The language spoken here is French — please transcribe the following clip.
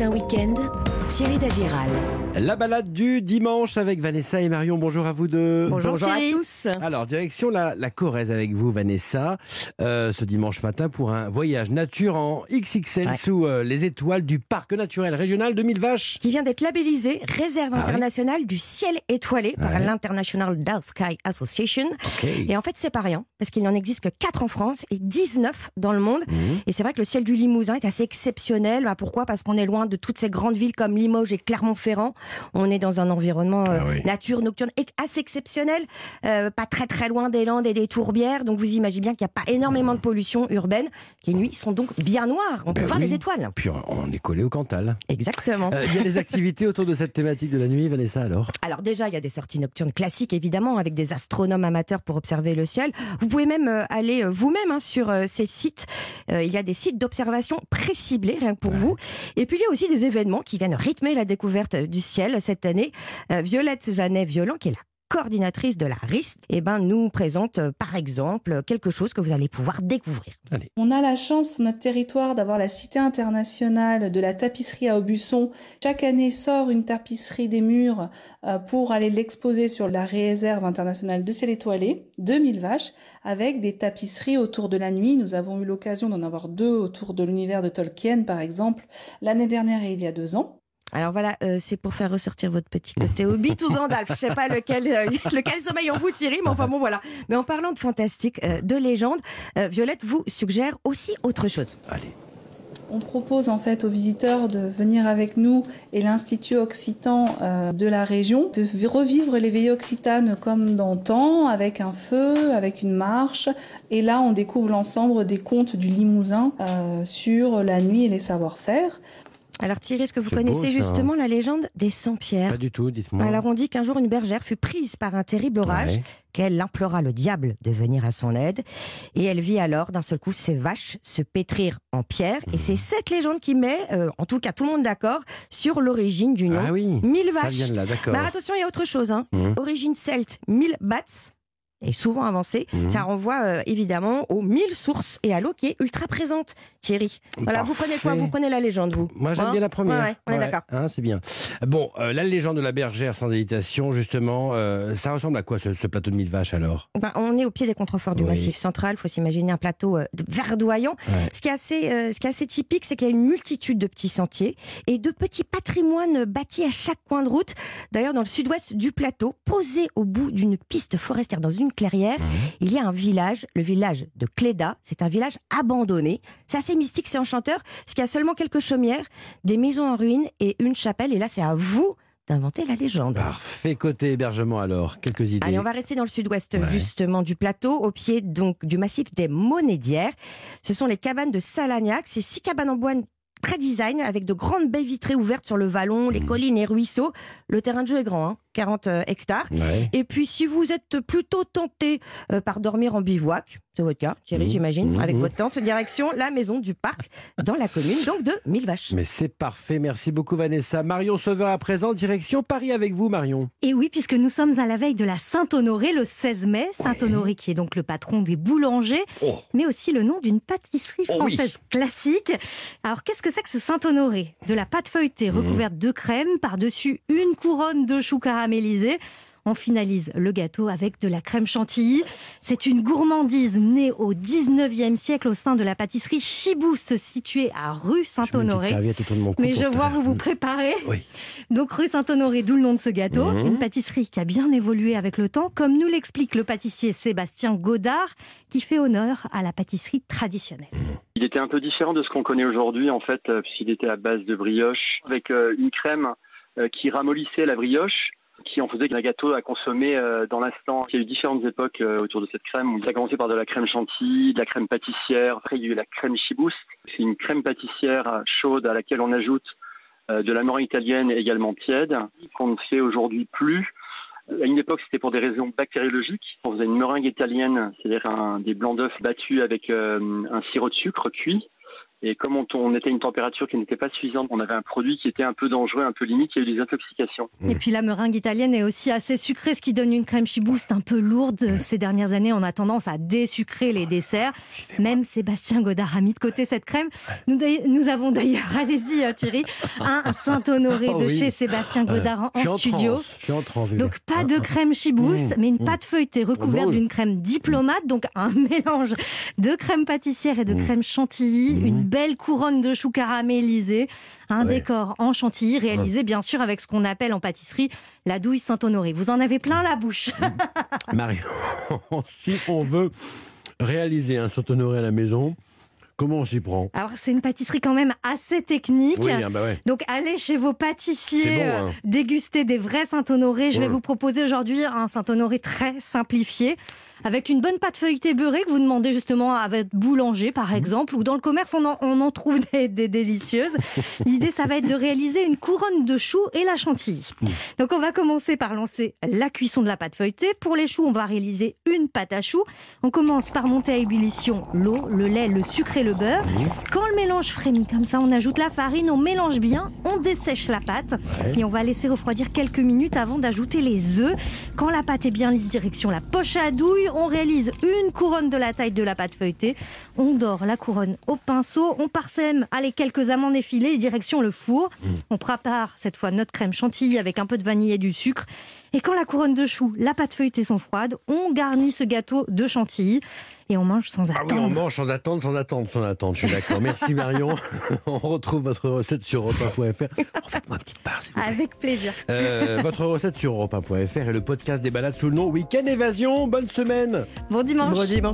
Un week-end, Thierry Dagiral. La balade du dimanche avec Vanessa et Marion. Bonjour à vous deux. Bonjour, à tous. Alors, direction la, la Corrèze avec vous, Vanessa, euh, ce dimanche matin pour un voyage nature en XXL Ouais. sous euh, les étoiles du Parc naturel régional de Mille Vaches. Qui vient d'être labellisé Réserve Ah internationale du ciel étoilé par Ouais. l'International Dark Sky Association. Et en fait, c'est pas rien, parce qu'il n'en existe que 4 en France et 19 dans le monde. Mhm. Et c'est vrai que le ciel du Limousin est assez exceptionnel. Bah, pourquoi? Parce qu'on est loin de toutes ces grandes villes comme Limoges et Clermont-Ferrand. On est dans un environnement euh, Ah oui. nature nocturne et assez exceptionnel, euh, pas très très loin des Landes et des Tourbières. Donc vous imaginez bien qu'il n'y a pas énormément de pollution urbaine. Les nuits sont donc bien noires. On peut Ben voir oui. les étoiles. Puis on, on est collé au Cantal. Exactement. Euh, Il y a des activités autour de cette thématique de la nuit, Vanessa, alors? Alors déjà, il y a des sorties nocturnes classiques, évidemment, avec des astronomes amateurs pour observer le ciel. Vous pouvez même euh, aller euh, vous-même hein, sur euh, ces sites. Euh, il y a des sites d'observation préciblés, rien que pour vous. Et puis, il y a aussi des événements qui viennent rythmer la découverte du ciel cette année. Euh, Violette Janet-Violent, qui est la coordinatrice de la RIST, eh ben, nous présente, euh, par exemple, quelque chose que vous allez pouvoir découvrir. On a la chance sur notre territoire d'avoir la Cité internationale de la tapisserie à Aubusson. Chaque année sort une tapisserie des murs euh, pour aller l'exposer sur la réserve internationale de ciel étoilé, 2000 vaches, avec des tapisseries autour de la nuit. Nous avons eu l'occasion d'en avoir deux autour de l'univers de Tolkien, par exemple, l'année dernière et il y a deux ans. Alors voilà, euh, c'est pour faire ressortir votre petit côté Hobbit ou Gandalf. Je sais pas lequel, euh, lequel sommeil en vous, Thierry, mais enfin bon, voilà. Mais en parlant de fantastique, euh, de légende, euh, Violette vous suggère aussi autre chose. Allez. On propose en fait aux visiteurs de venir avec nous et l'Institut Occitan euh, de la région de revivre les veillées occitanes comme d'antan, avec un feu, avec une marche. Et là, on découvre l'ensemble des contes du Limousin euh, sur la nuit et les savoir-faire. Alors Thierry, est-ce que vous connaissez ça. justement la légende des 100 pierres Pas du tout, dites-moi. Alors on dit qu'un jour une bergère fut prise par un terrible orage, Ouais. qu'elle implora le diable de venir à son aide, et elle vit alors d'un seul coup ses vaches se pétrir en pierre. Et Mmh. c'est cette légende qui met, euh, en tout cas tout le monde d'accord, sur l'origine du nom. Ah oui, Mille ça vaches. vient de là, d'accord. Mais attention, il y a autre chose. Hein. Mhm. Origine celte, 1000 bats. Et souvent avancé, Mhm. ça renvoie euh, évidemment aux 1000 sources et à l'eau qui est ultra présente. Thierry, voilà, vous prenez quoi. Vous prenez la légende, vous Moi, j'aime Hein bien la première. Ouais, ouais, on est d'accord. hein, c'est bien. Bon, euh, la légende de la bergère sans hésitation, justement, euh, ça ressemble à quoi ce, ce plateau de mille vaches alors? Ben, on est au pied des contreforts du Oui. Massif central. Il faut s'imaginer un plateau verdoyant. Ce, qui est assez, ce qui est assez typique, c'est qu'il y a une multitude de petits sentiers et de petits patrimoines bâtis à chaque coin de route. D'ailleurs, dans le sud-ouest du plateau, posé au bout d'une piste forestière dans une clairière, Mhm. il y a un village, le village de Cléda. C'est un village abandonné. C'est assez mystique, c'est enchanteur, parce qu'il y a seulement quelques chaumières, des maisons en ruine et une chapelle. Et là, c'est à vous d'inventer la légende. Parfait côté hébergement alors, quelques idées. Allez, on va rester dans le sud-ouest Ouais. justement du plateau, au pied donc du massif des Monédières. Ce sont les cabanes de Salagnac. C'est six cabanes en bois très design avec de grandes baies vitrées ouvertes sur le vallon, les Mhm. collines et ruisseaux. Le terrain de jeu est grand, hein, 40 euh, hectares. Ouais. Et puis, si vous êtes plutôt tenté euh, par dormir en bivouac, c'est votre cas, Thierry, Mhm. j'imagine, Mhm. avec votre tente, direction la maison du parc dans la commune, donc de Mille Vaches. Mais c'est parfait, merci beaucoup Vanessa. Marion Sauveur à présent, direction Paris avec vous Marion. Et oui, puisque nous sommes à la veille de la Saint-Honoré, le 16 mai. Saint-Honoré qui est donc le patron des boulangers, Oh. mais aussi le nom d'une pâtisserie Oh oui. française classique. Alors, qu'est-ce que c'est que ce Saint-Honoré? De la pâte feuilletée recouverte de crème, par-dessus une couronne de choux On finalise le gâteau avec de la crème chantilly. C'est une gourmandise née au 19e siècle au sein de la pâtisserie Chibouste, située à rue Saint-Honoré. Mais je vois, vous vous préparez. Oui. Donc rue Saint-Honoré, d'où le nom de ce gâteau. Mhm. Une pâtisserie qui a bien évolué avec le temps, comme nous l'explique le pâtissier Sébastien Godard, qui fait honneur à la pâtisserie traditionnelle. Il était un peu différent de ce qu'on connaît aujourd'hui, en fait, euh, puisqu'il était à base de brioche, avec euh, une crème euh, qui ramollissait la brioche, qui en faisait un gâteau à consommer euh, dans l'instant. Il y a eu différentes époques euh, autour de cette crème. Ça a commencé par de la crème chantilly, de la crème pâtissière. Après, il y a eu la crème chibouste. C'est une crème pâtissière chaude à laquelle on ajoute euh, de la meringue italienne également tiède, qu'on ne fait aujourd'hui plus. À une époque, c'était pour des raisons bactériologiques. On faisait une meringue italienne, c'est-à-dire des blancs d'œufs battus avec un sirop de sucre cuit. Et comme on, on était à une température qui n'était pas suffisante, on avait un produit qui était un peu dangereux, un peu limite, il y a eu des intoxications. Et puis la meringue italienne est aussi assez sucrée, ce qui donne une crème chibouste un peu lourde. Ces dernières années, on a tendance à désucrer les desserts. Même Sébastien Godard a mis de côté cette crème. Nous, nous avons d'ailleurs, allez-y euh, Thierry, un Saint-Honoré Oh de oui. chez Sébastien Godard suis en, en studio. je suis en transe, les Donc pas de crème chibouste, Mmh, mais une mmh. pâte feuilletée recouverte bon, oui. d'une crème diplomate, donc un mélange de crème pâtissière et de Mmh. crème chantilly, Mmh. une belle couronne de choux caramélisés, un Ouais. décor en chantilly réalisé bien sûr avec ce qu'on appelle en pâtisserie la douille Saint-Honoré. Vous en avez plein la bouche. Marion, si on veut réaliser un Saint-Honoré à la maison, comment on s'y prend? Alors c'est une pâtisserie quand même assez technique. Oui, ah bah ouais. Donc allez chez vos pâtissiers, bon, euh, hein. déguster des vrais Saint-Honoré. Je vais vous proposer aujourd'hui un Saint-Honoré très simplifié, avec une bonne pâte feuilletée beurrée que vous demandez justement à votre boulanger par Mmh. exemple, ou dans le commerce on en, on en trouve des, des délicieuses. L'idée ça va être de réaliser une couronne de choux et la chantilly. Donc on va commencer par lancer la cuisson de la pâte feuilletée. Pour les choux on va réaliser une pâte à choux. On commence par monter à ébullition l'eau, le lait, le sucre et le beurre. Quand le mélange frémit comme ça, on ajoute la farine, on mélange bien, on dessèche la pâte Ouais. et on va laisser refroidir quelques minutes avant d'ajouter les œufs. Quand la pâte est bien lisse, direction la poche à douille, on réalise une couronne de la taille de la pâte feuilletée. On dore la couronne au pinceau, on parsème allez, quelques amandes effilées et direction le four. On prépare cette fois notre crème chantilly avec un peu de vanille et du sucre. Et quand la couronne de choux, la pâte feuilletée sont froides, on garnit ce gâteau de chantilly et on mange sans Ah oui, on attendre. mange sans attendre, sans attendre, sans attendre. Je suis d'accord. Merci Marion. on retrouve votre recette sur europe1.fr. Faites-moi une petite part, s'il vous plaît. Avec plaisir. Euh, votre recette sur europe1.fr et le podcast des balades sous le nom Week-end Évasion. Bonne semaine. Bon dimanche. Bon dimanche.